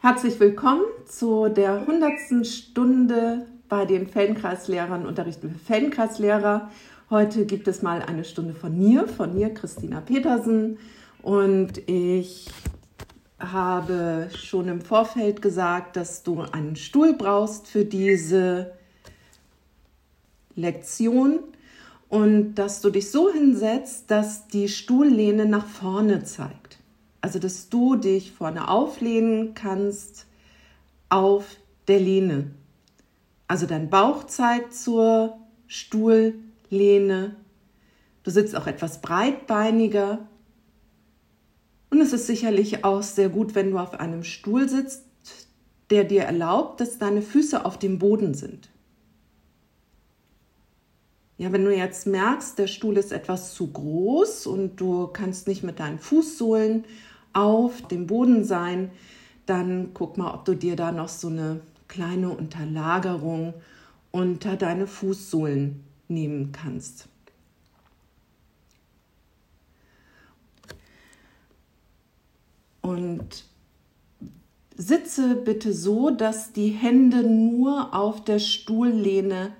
Herzlich willkommen zu der 100. Stunde bei den Feldenkreislehrern, Unterrichten für Feldenkreislehrer. Heute gibt es mal eine Stunde von mir, von mir, Christina Petersen. Und ich habe schon im Vorfeld gesagt, dass du einen Stuhl brauchst für diese Lektion und dass du dich so hinsetzt, dass die Stuhllehne nach vorne zeigt. Also, dass du dich vorne auflehnen kannst auf der Lehne. Also dein Bauch zeigt zur Stuhllehne. Du sitzt auch etwas breitbeiniger. Und es ist sicherlich auch sehr gut, wenn du auf einem Stuhl sitzt, der dir erlaubt, dass deine Füße auf dem Boden sind. Ja, wenn du jetzt merkst, der Stuhl ist etwas zu groß und du kannst nicht mit deinen Fußsohlen auf dem Boden sein, dann guck mal, ob du dir da noch so eine kleine Unterlagerung unter deine Fußsohlen nehmen kannst. Und sitze bitte so, dass die Hände nur auf der Stuhllehne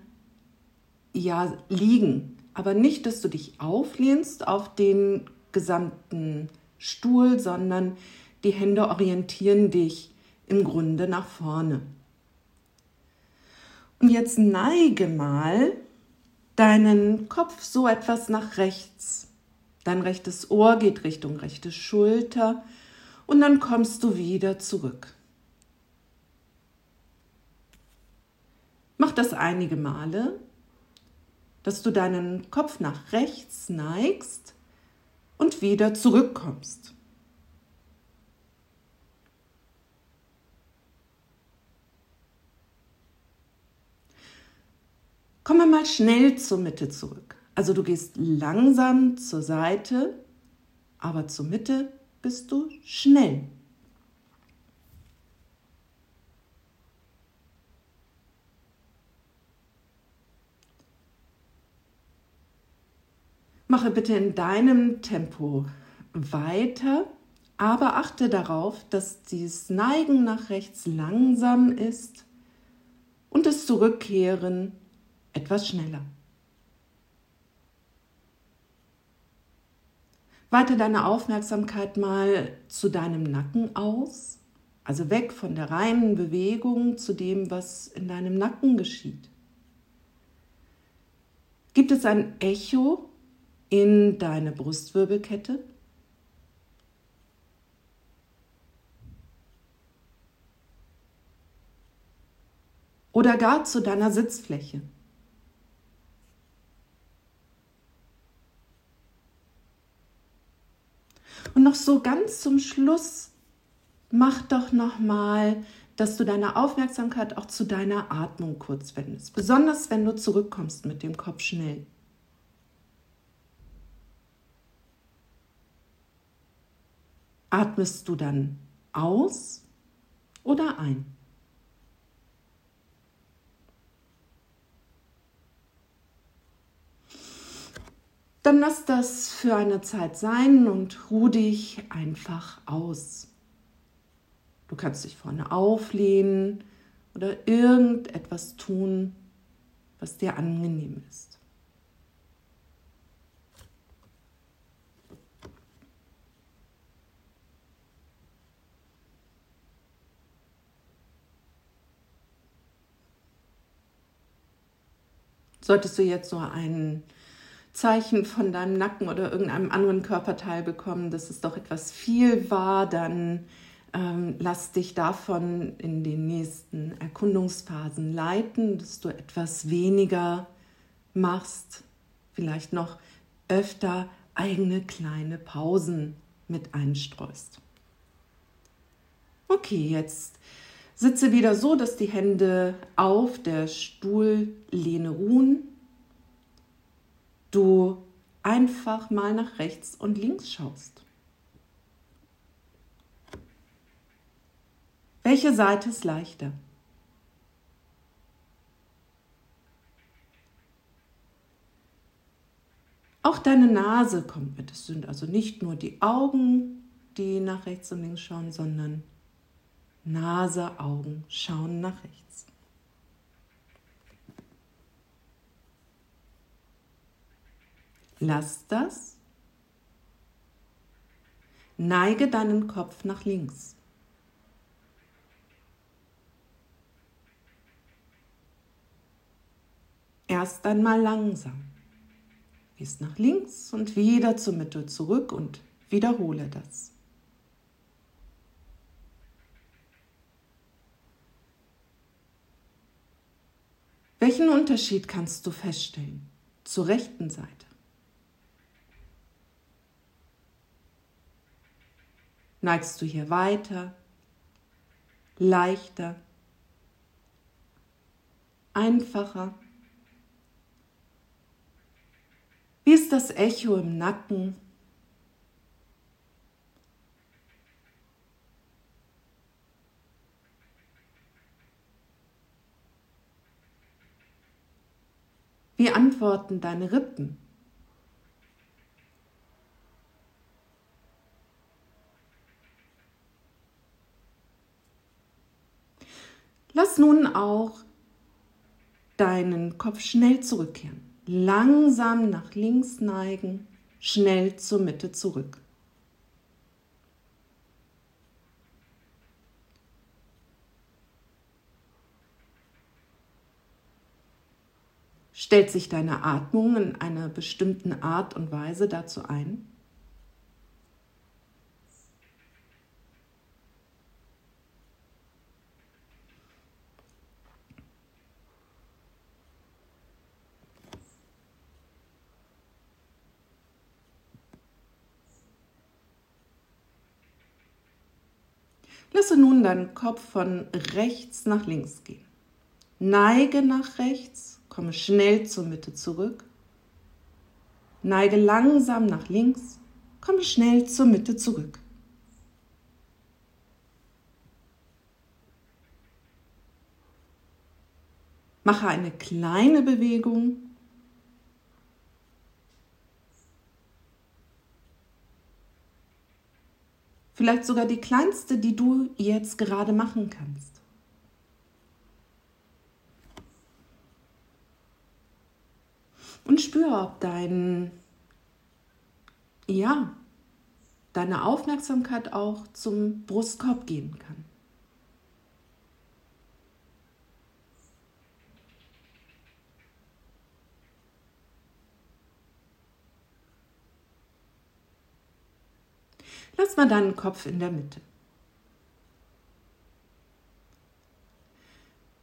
ja liegen, aber nicht, dass du dich auflehnst auf den gesamten Stuhl, sondern die Hände orientieren dich im Grunde nach vorne. Und jetzt neige mal deinen Kopf so etwas nach rechts. Dein rechtes Ohr geht Richtung rechte Schulter und dann kommst du wieder zurück. Mach das einige Male, dass du deinen Kopf nach rechts neigst und wieder zurückkommst. Komme mal schnell zur Mitte zurück. Also du gehst langsam zur Seite, aber zur Mitte bist du schnell. Mache bitte in deinem Tempo weiter, aber achte darauf, dass dieses Neigen nach rechts langsam ist und das Zurückkehren etwas schneller. Weite deine Aufmerksamkeit mal zu deinem Nacken aus, also weg von der reinen Bewegung zu dem, was in deinem Nacken geschieht. Gibt es ein Echo in deine Brustwirbelkette. Oder gar zu deiner Sitzfläche. Und noch so ganz zum Schluss, mach doch noch mal, dass du deine Aufmerksamkeit auch zu deiner Atmung kurz wendest, besonders wenn du zurückkommst mit dem Kopf schnell. Atmest du dann aus oder ein? Dann lass das für eine Zeit sein und ruh dich einfach aus. Du kannst dich vorne auflehnen oder irgendetwas tun, was dir angenehm ist. Solltest du jetzt so ein Zeichen von deinem Nacken oder irgendeinem anderen Körperteil bekommen, dass es doch etwas viel war, dann ähm, lass dich davon in den nächsten Erkundungsphasen leiten, dass du etwas weniger machst, vielleicht noch öfter eigene kleine Pausen mit einstreust. Okay, jetzt Sitze wieder so, dass die Hände auf der Stuhllehne ruhen. Du einfach mal nach rechts und links schaust. Welche Seite ist leichter? Auch deine Nase kommt mit. Es sind also nicht nur die Augen, die nach rechts und links schauen, sondern Nase, Augen schauen nach rechts. Lass das. Neige deinen Kopf nach links. Erst einmal langsam. Gehst nach links und wieder zur Mitte zurück und wiederhole das. Welchen Unterschied kannst du feststellen zur rechten Seite? Neigst du hier weiter, leichter, einfacher? Wie ist das Echo im Nacken? Wie antworten deine Rippen? Lass nun auch deinen Kopf schnell zurückkehren. Langsam nach links neigen, schnell zur Mitte zurück. Stellt sich deine Atmung in einer bestimmten Art und Weise dazu ein? Lasse nun deinen Kopf von rechts nach links gehen. Neige nach rechts Komme schnell zur Mitte zurück. Neige langsam nach links. Komme schnell zur Mitte zurück. Mache eine kleine Bewegung. Vielleicht sogar die kleinste, die du jetzt gerade machen kannst. Und spüre, ob dein, ja, deine Aufmerksamkeit auch zum Brustkorb gehen kann. Lass mal deinen Kopf in der Mitte.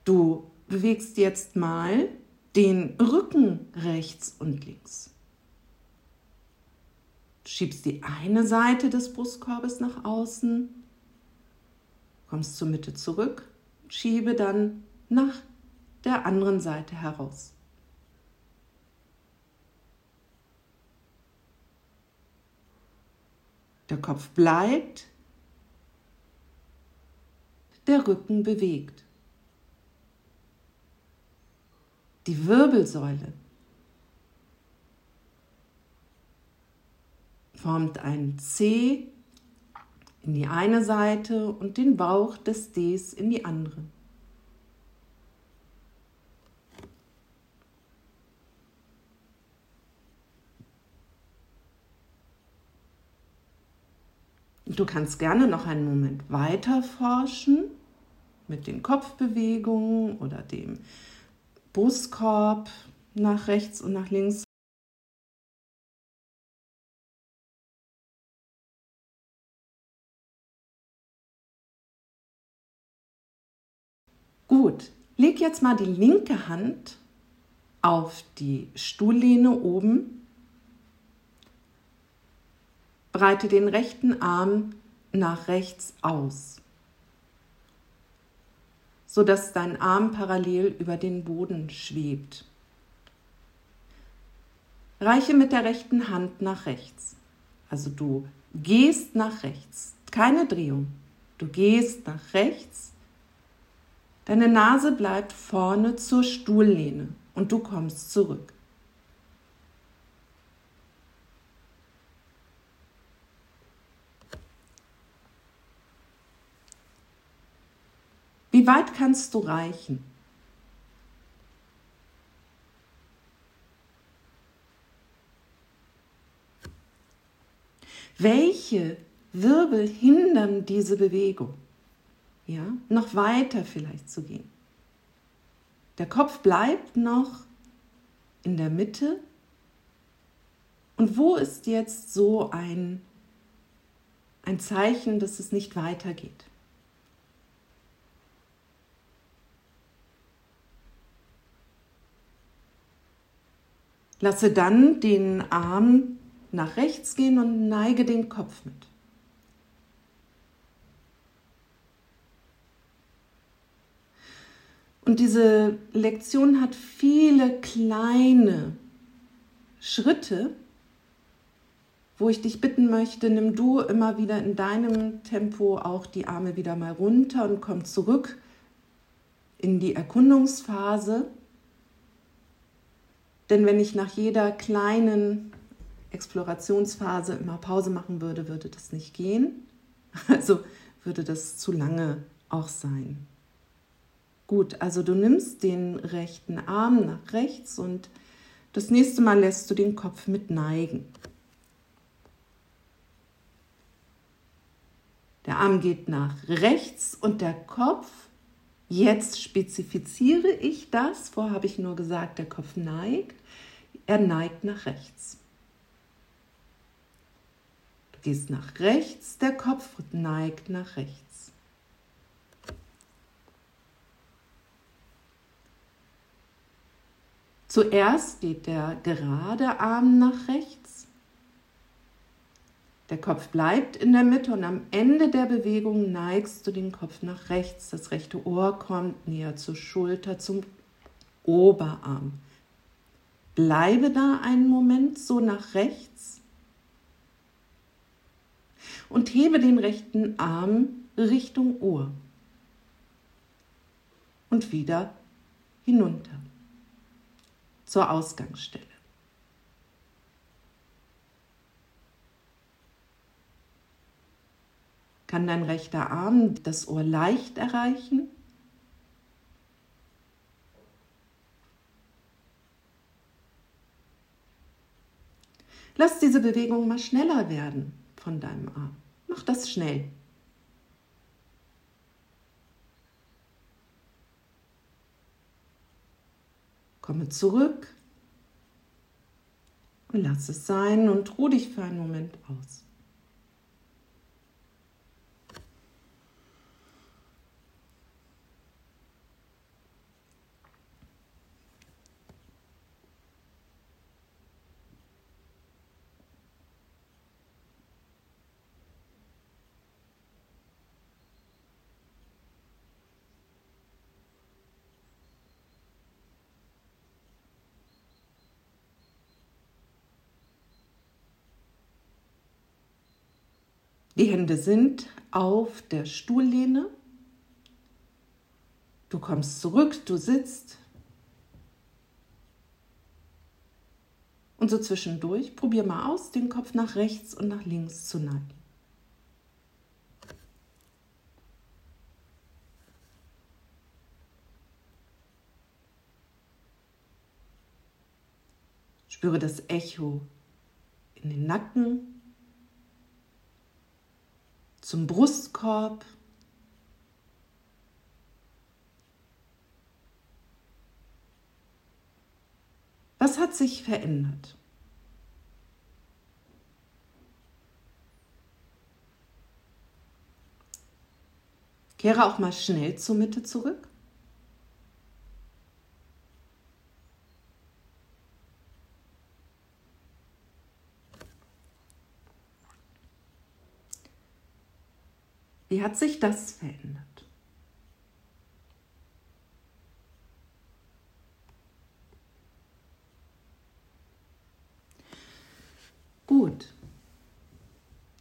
Du bewegst jetzt mal den Rücken rechts und links. Du schiebst die eine Seite des Brustkorbes nach außen, kommst zur Mitte zurück, schiebe dann nach der anderen Seite heraus. Der Kopf bleibt, der Rücken bewegt. Die Wirbelsäule formt ein C in die eine Seite und den Bauch des Ds in die andere. Du kannst gerne noch einen Moment weiter forschen mit den Kopfbewegungen oder dem Brustkorb nach rechts und nach links. Gut, leg jetzt mal die linke Hand auf die Stuhllehne oben. Breite den rechten Arm nach rechts aus sodass dein Arm parallel über den Boden schwebt. Reiche mit der rechten Hand nach rechts. Also du gehst nach rechts, keine Drehung. Du gehst nach rechts. Deine Nase bleibt vorne zur Stuhllehne und du kommst zurück. Wie weit kannst du reichen? Welche Wirbel hindern diese Bewegung? Ja, noch weiter vielleicht zu gehen. Der Kopf bleibt noch in der Mitte. Und wo ist jetzt so ein, ein Zeichen, dass es nicht weitergeht? Lasse dann den Arm nach rechts gehen und neige den Kopf mit. Und diese Lektion hat viele kleine Schritte, wo ich dich bitten möchte, nimm du immer wieder in deinem Tempo auch die Arme wieder mal runter und komm zurück in die Erkundungsphase. Denn wenn ich nach jeder kleinen Explorationsphase immer Pause machen würde, würde das nicht gehen. Also würde das zu lange auch sein. Gut, also du nimmst den rechten Arm nach rechts und das nächste Mal lässt du den Kopf mit neigen. Der Arm geht nach rechts und der Kopf, jetzt spezifiziere ich das, vorher habe ich nur gesagt, der Kopf neigt, er neigt nach rechts. Du gehst nach rechts, der Kopf neigt nach rechts. Zuerst geht der gerade Arm nach rechts. Der Kopf bleibt in der Mitte und am Ende der Bewegung neigst du den Kopf nach rechts. Das rechte Ohr kommt näher zur Schulter, zum Oberarm. Bleibe da einen Moment so nach rechts und hebe den rechten Arm Richtung Ohr und wieder hinunter zur Ausgangsstelle. Kann dein rechter Arm das Ohr leicht erreichen? Lass diese Bewegung mal schneller werden von deinem Arm. Mach das schnell. Komme zurück und lass es sein und ruh dich für einen Moment aus. Die Hände sind auf der Stuhllehne. Du kommst zurück, du sitzt. Und so zwischendurch probier mal aus, den Kopf nach rechts und nach links zu neigen. Spüre das Echo in den Nacken, zum Brustkorb. Was hat sich verändert? Kehre auch mal schnell zur Mitte zurück. Wie hat sich das verändert? Gut.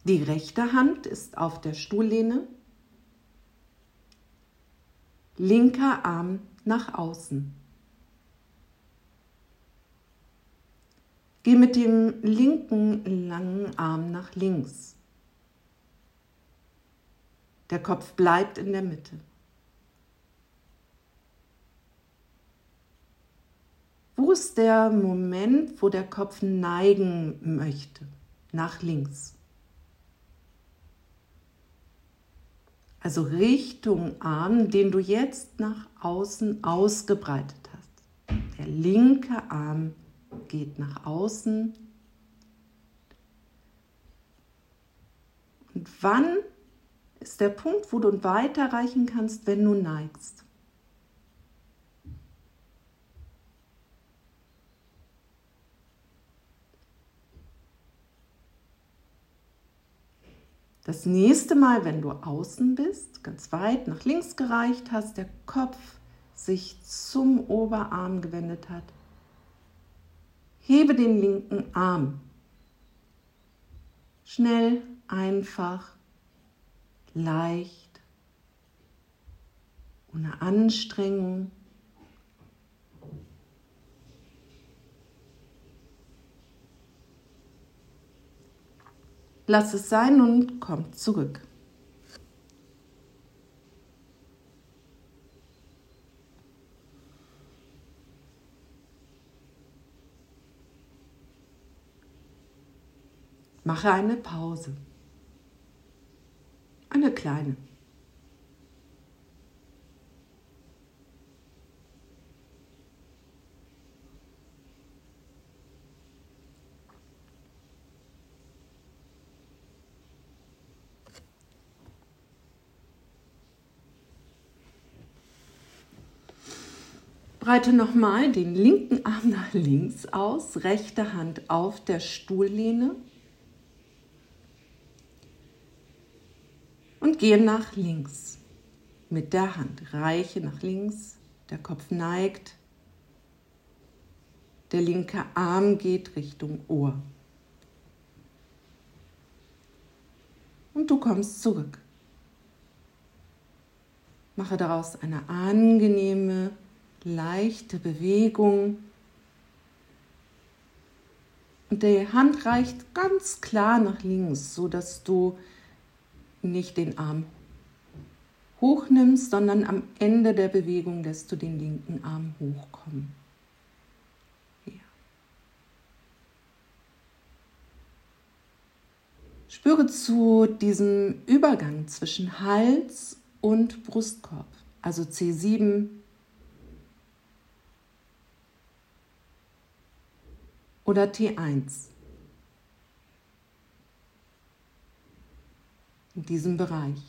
Die rechte Hand ist auf der Stuhllehne, linker Arm nach außen. Geh mit dem linken langen Arm nach links. Der Kopf bleibt in der Mitte. Wo ist der Moment, wo der Kopf neigen möchte? Nach links. Also Richtung Arm, den du jetzt nach außen ausgebreitet hast. Der linke Arm geht nach außen. Und wann ist der Punkt, wo du weiterreichen kannst, wenn du neigst? Das nächste Mal, wenn du außen bist, ganz weit nach links gereicht hast, der Kopf sich zum Oberarm gewendet hat, hebe den linken Arm. Schnell, einfach, leicht, ohne Anstrengung. Lass es sein und komm zurück. Mache eine Pause. Eine kleine. Breite nochmal den linken Arm nach links aus, rechte Hand auf der Stuhllehne gehe nach links mit der Hand. Reiche nach links, der Kopf neigt, der linke Arm geht Richtung Ohr. Und du kommst zurück. Mache daraus eine angenehme leichte Bewegung. Und die Hand reicht ganz klar nach links, so dass du nicht den Arm hochnimmst, sondern am Ende der Bewegung lässt du den linken Arm hochkommen. Ja. Spüre zu diesem Übergang zwischen Hals und Brustkorb, also C7 oder T1. In diesem Bereich.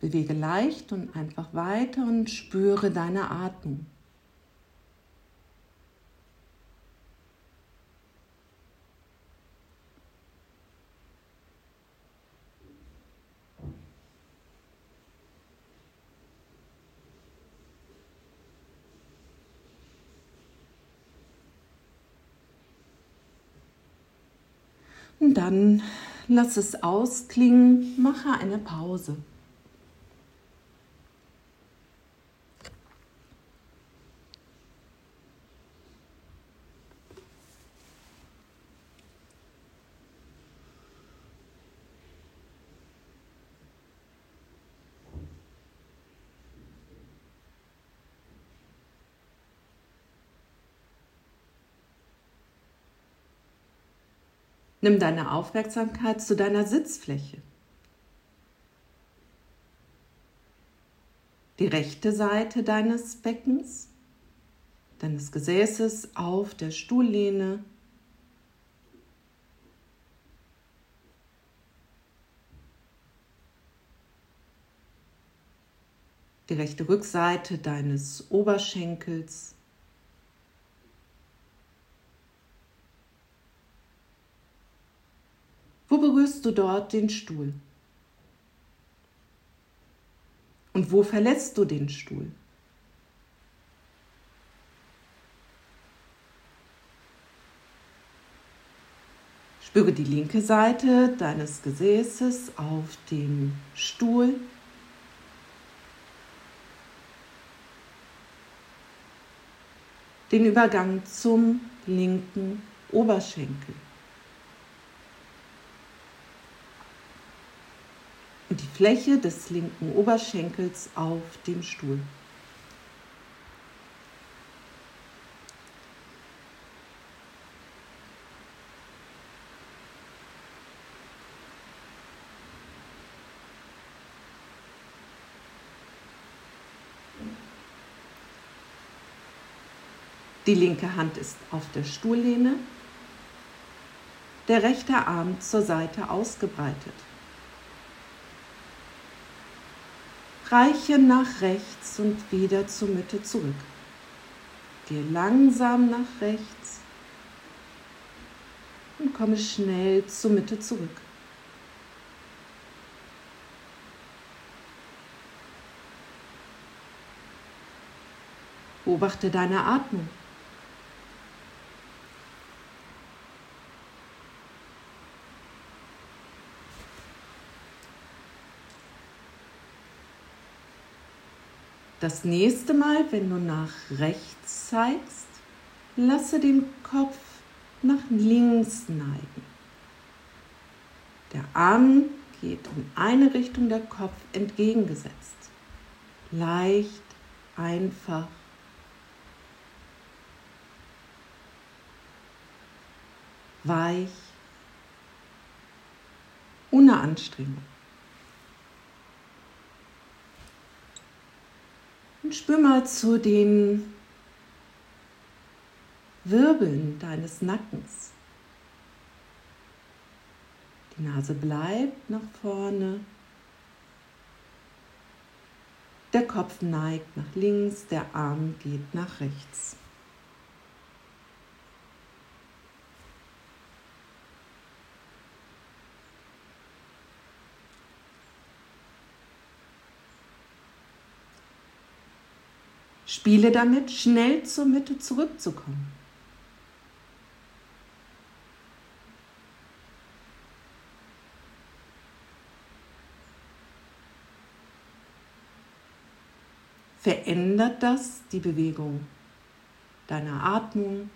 Bewege leicht und einfach weiter und spüre deine Atmung. Dann lass es ausklingen, mache eine Pause. Nimm deine Aufmerksamkeit zu deiner Sitzfläche. Die rechte Seite deines Beckens, deines Gesäßes auf der Stuhllehne. Die rechte Rückseite deines Oberschenkels. Wo berührst du dort den Stuhl? Und wo verlässt du den Stuhl? Spüre die linke Seite deines Gesäßes auf dem Stuhl. Den Übergang zum linken Oberschenkel. Und die Fläche des linken Oberschenkels auf dem Stuhl. Die linke Hand ist auf der Stuhllehne, der rechte Arm zur Seite ausgebreitet. Reiche nach rechts und wieder zur Mitte zurück. Gehe langsam nach rechts und komme schnell zur Mitte zurück. Beobachte deine Atmung. Das nächste Mal, wenn du nach rechts zeigst, lasse den Kopf nach links neigen. Der Arm geht in eine Richtung, der Kopf entgegengesetzt. Leicht, einfach. Weich, ohne Anstrengung. Spür mal zu den Wirbeln deines Nackens. Die Nase bleibt nach vorne. Der Kopf neigt nach links, der Arm geht nach rechts. Spiele damit, schnell zur Mitte zurückzukommen. Verändert das die Bewegung deiner Atmung?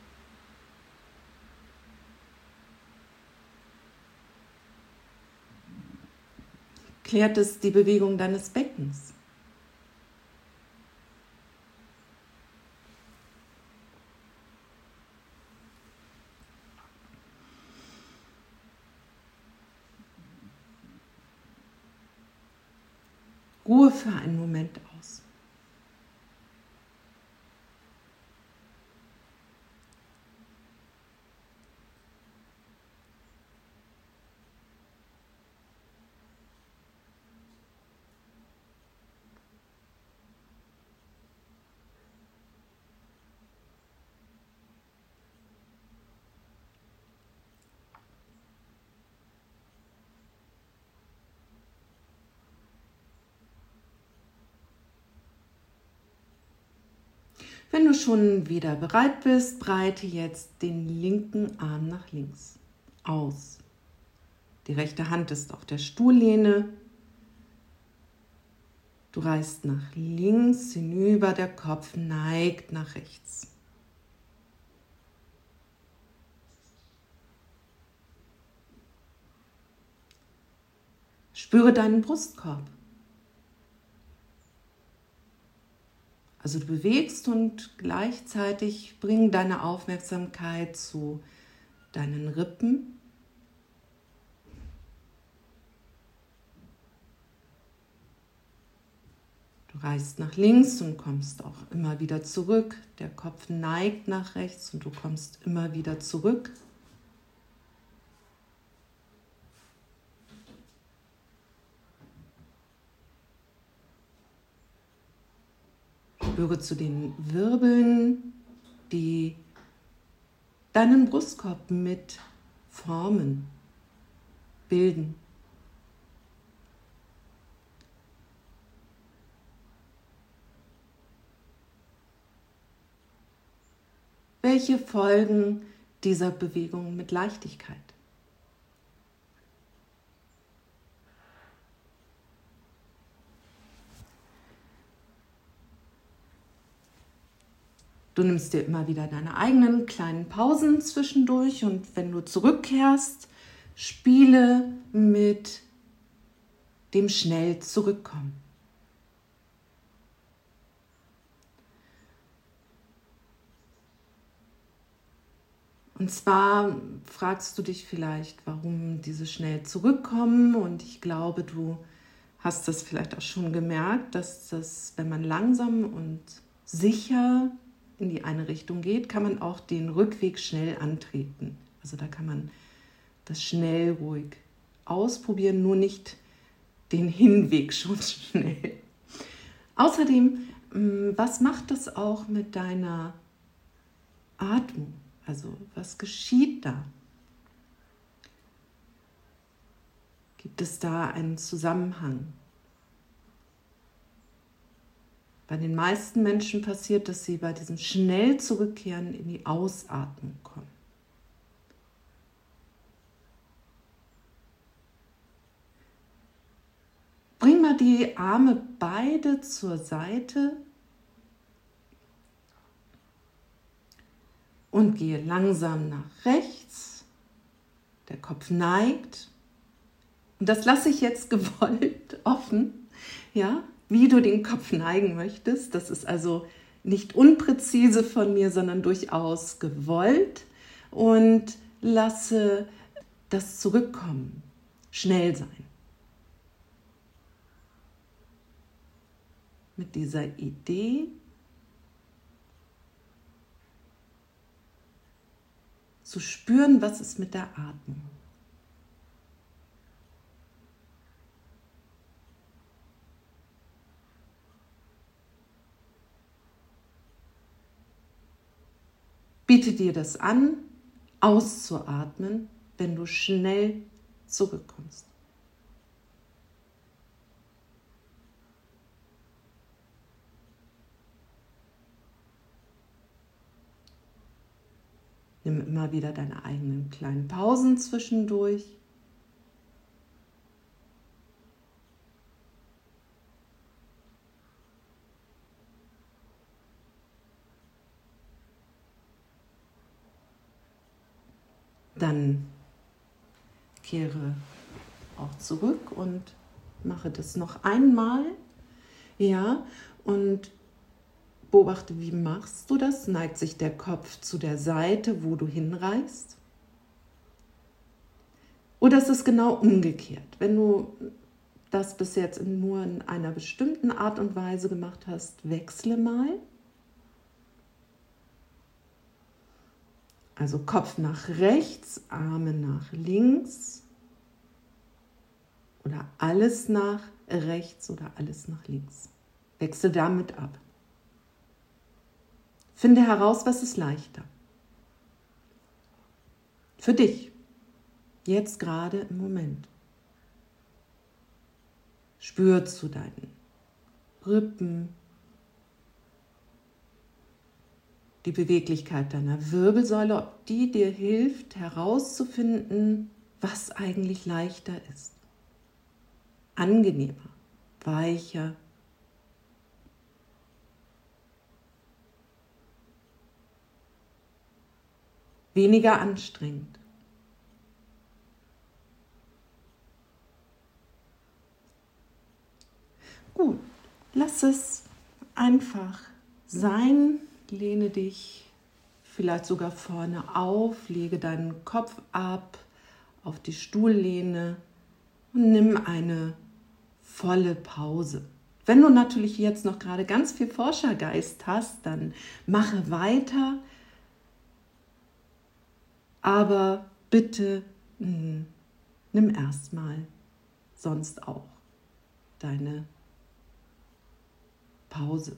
Klärt es die Bewegung deines Beckens? Ruhe für einen Moment aus. Wenn du schon wieder bereit bist, breite jetzt den linken Arm nach links aus. Die rechte Hand ist auf der Stuhllehne. Du reißt nach links hinüber, der Kopf neigt nach rechts. Spüre deinen Brustkorb. Also du bewegst und gleichzeitig bring deine Aufmerksamkeit zu deinen Rippen. Du reißt nach links und kommst auch immer wieder zurück. Der Kopf neigt nach rechts und du kommst immer wieder zurück. Spüre zu den Wirbeln, die deinen Brustkorb mit formen, bilden. Welche Folgen dieser Bewegung mit Leichtigkeit? Du nimmst dir immer wieder deine eigenen kleinen Pausen zwischendurch und wenn du zurückkehrst, spiele mit dem schnell zurückkommen. Und zwar fragst du dich vielleicht, warum diese schnell zurückkommen. Und ich glaube, du hast das vielleicht auch schon gemerkt, dass das, wenn man langsam und sicher in die eine Richtung geht, kann man auch den Rückweg schnell antreten. Also da kann man das schnell ruhig ausprobieren, nur nicht den Hinweg schon schnell. Außerdem, mm, was macht das auch mit deiner Atmung? Also was geschieht da? Gibt es da einen Zusammenhang? Bei den meisten Menschen passiert, dass sie bei diesem schnell zurückkehren in die Ausatmung kommen. Bring mal die Arme beide zur Seite und gehe langsam nach rechts. Der Kopf neigt. Und das lasse ich jetzt gewollt offen, ja, wie du den Kopf neigen möchtest. Das ist also nicht unpräzise von mir, sondern durchaus gewollt. Und lasse das Zurückkommen schnell sein. Mit dieser Idee, zu spüren, was ist mit der Atmung. Biete dir das an, auszuatmen, wenn du schnell zurückkommst. Nimm immer wieder deine eigenen kleinen Pausen zwischendurch. Dann kehre auch zurück und mache das noch einmal. Ja, und Beobachte, wie machst du das? Neigt sich der Kopf zu der Seite, wo du hinreißt? Oder ist es genau umgekehrt? Wenn du das bis jetzt nur in einer bestimmten Art und Weise gemacht hast, wechsle mal. Also Kopf nach rechts, Arme nach links oder alles nach rechts oder alles nach links. Wechsle damit ab. Finde heraus, was ist leichter. Für dich. Jetzt gerade im Moment. Spür zu deinen Rippen, die Beweglichkeit deiner Wirbelsäule, ob die dir hilft herauszufinden, was eigentlich leichter ist. Angenehmer, weicher, weniger anstrengend. Gut, lass es einfach sein, lehne dich vielleicht sogar vorne auf, lege deinen Kopf ab auf die Stuhllehne und nimm eine volle Pause. Wenn du natürlich jetzt noch gerade ganz viel Forschergeist hast, dann mache weiter, aber bitte mh, hm, nimm erstmal sonst auch deine Pause.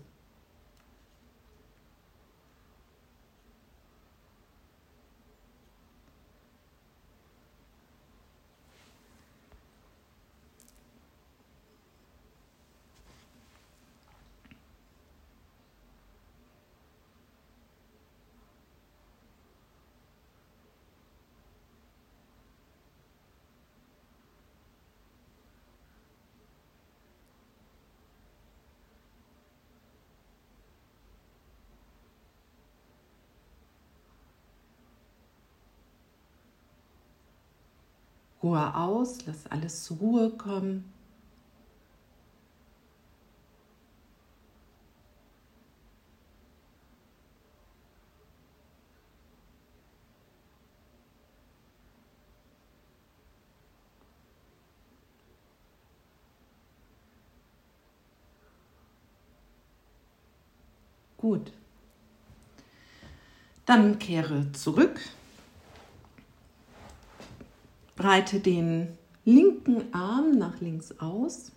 Ruhe aus, lass alles zur Ruhe kommen. Gut. Dann kehre zurück Breite den linken Arm nach links aus.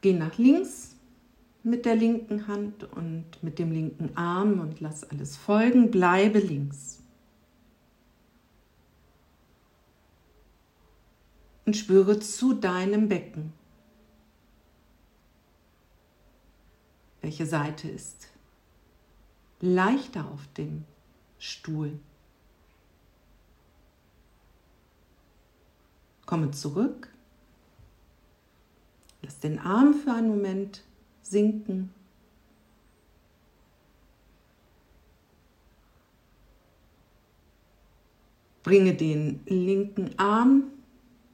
Geh nach links mit der linken Hand und mit dem linken Arm und lass alles folgen. Bleibe links. Und spüre zu deinem Becken. Welche Seite ist leichter auf dem Stuhl? Komme zurück. Lass den Arm für einen Moment sinken. Bringe den linken Arm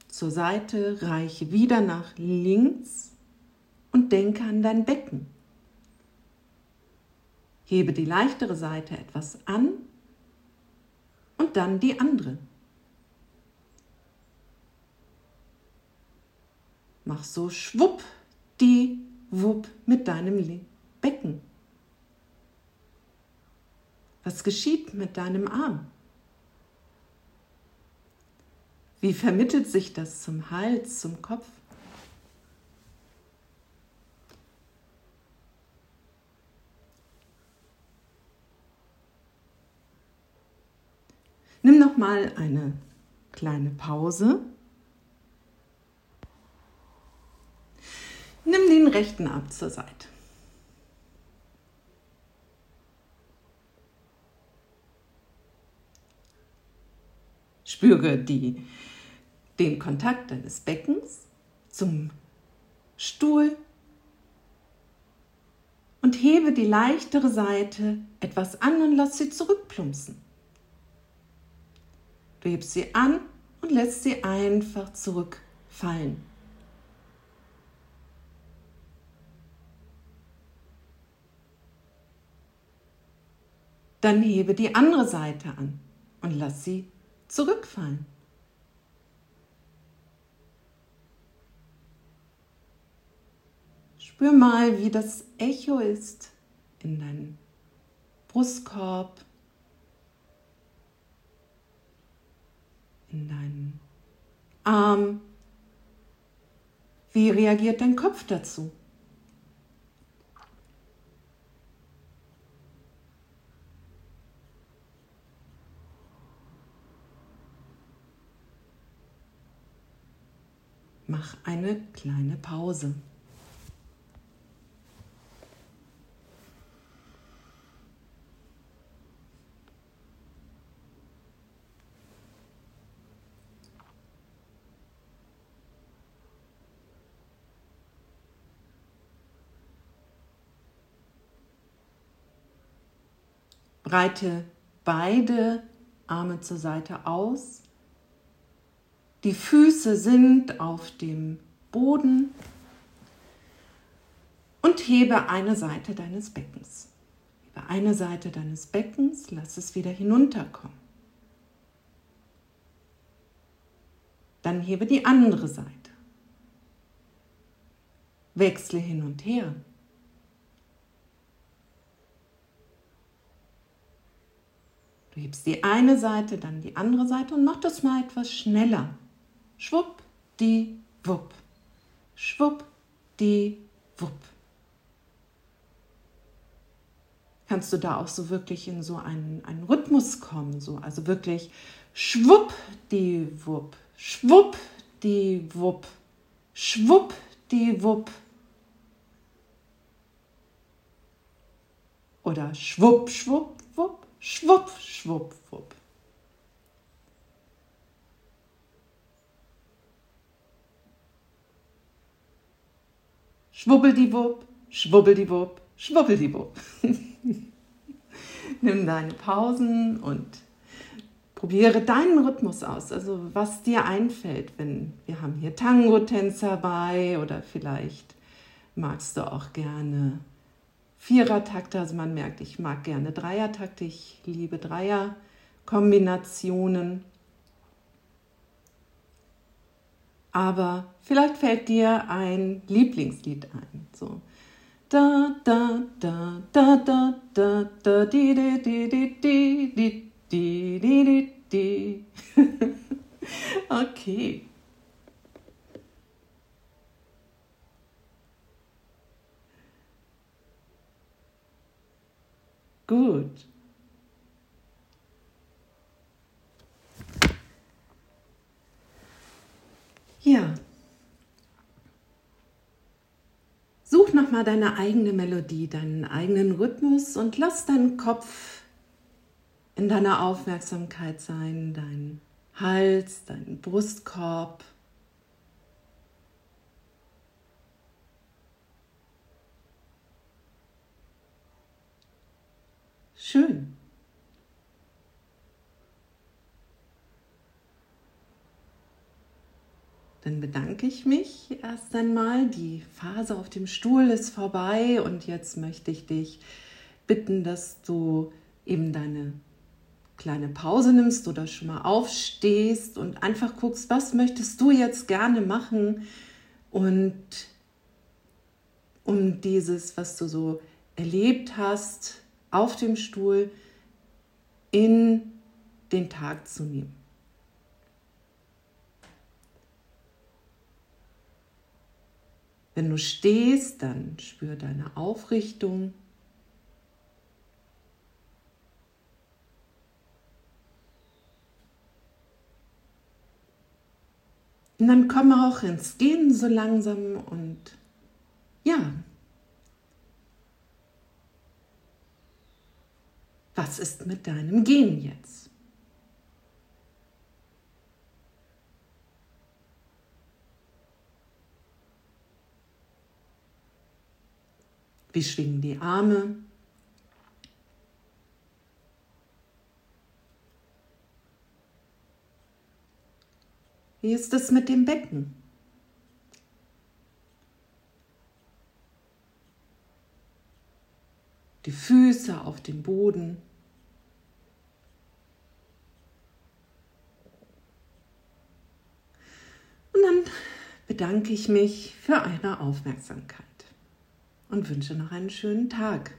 zur Seite, reiche wieder nach links und denke an dein Becken. Hebe die leichtere Seite etwas an und dann die andere. Mach so schwupp die Wupp mit deinem Becken. Was geschieht mit deinem Arm? Wie vermittelt sich das zum Hals, zum Kopf? Nimm noch mal eine kleine Pause. Nimm den rechten Arm zur Seite. Spüre die, den Kontakt deines Beckens zum Stuhl und hebe die leichtere Seite etwas an und lass sie zurückplumpsen. Du hebst sie an und lässt sie einfach zurückfallen. Dann hebe die andere Seite an und lass sie zurückfallen. Spür mal, wie das Echo ist in deinem Brustkorb, in deinen Arm. Wie reagiert dein Kopf dazu? Mach eine kleine Pause. Breite beide Arme zur Seite aus. Die Füße sind auf dem Boden und hebe eine Seite deines Beckens. Hebe eine Seite deines Beckens, lass es wieder hinunterkommen. Dann hebe die andere Seite. Wechsle hin und her. Du hebst die eine Seite, dann die andere Seite und mach das mal etwas schneller. Schwupp, die, wupp. Schwupp, die, wupp. Kannst du da auch so wirklich in so einen, einen Rhythmus kommen, so, also wirklich schwupp, die, wupp. Schwupp, die, wupp. Schwupp, die, wupp. Oder schwupp, schwupp, wupp. Schwupp, schwupp, wupp. Schwubbeldiwupp, schwubbeldiwupp, schwubbeldiwupp. Nimm deine Pausen und probiere deinen Rhythmus aus, also was dir einfällt, wenn wir haben hier Tango-Tänzer bei oder vielleicht magst du auch gerne Vierertakte, also man merkt, ich mag gerne Dreiertakte, ich liebe Dreierkombinationen. aber vielleicht fällt dir ein Lieblingslied ein. So. Da, da, da, da, da, da, da, di, di, di, di, di, di, di, di, di. Okay. Gut. Ja. Such nochmal deine eigene Melodie, deinen eigenen Rhythmus und lass deinen Kopf in deiner Aufmerksamkeit sein, dein Hals, dein Brustkorb. Schön. Dann bedanke ich mich erst einmal. Die Phase auf dem Stuhl ist vorbei und jetzt möchte ich dich bitten, dass du eben deine kleine Pause nimmst oder schon mal aufstehst und einfach guckst, was möchtest du jetzt gerne machen und um dieses, was du so erlebt hast, auf dem Stuhl in den Tag zu nehmen. Wenn du stehst, dann spür deine Aufrichtung. Und dann komme auch ins Gehen so langsam und ja. Was ist mit deinem Gehen jetzt? Wie schwingen die Arme? Wie ist es mit dem Becken? Die Füße auf dem Boden. Und dann bedanke ich mich für eure Aufmerksamkeit und wünsche noch einen schönen Tag.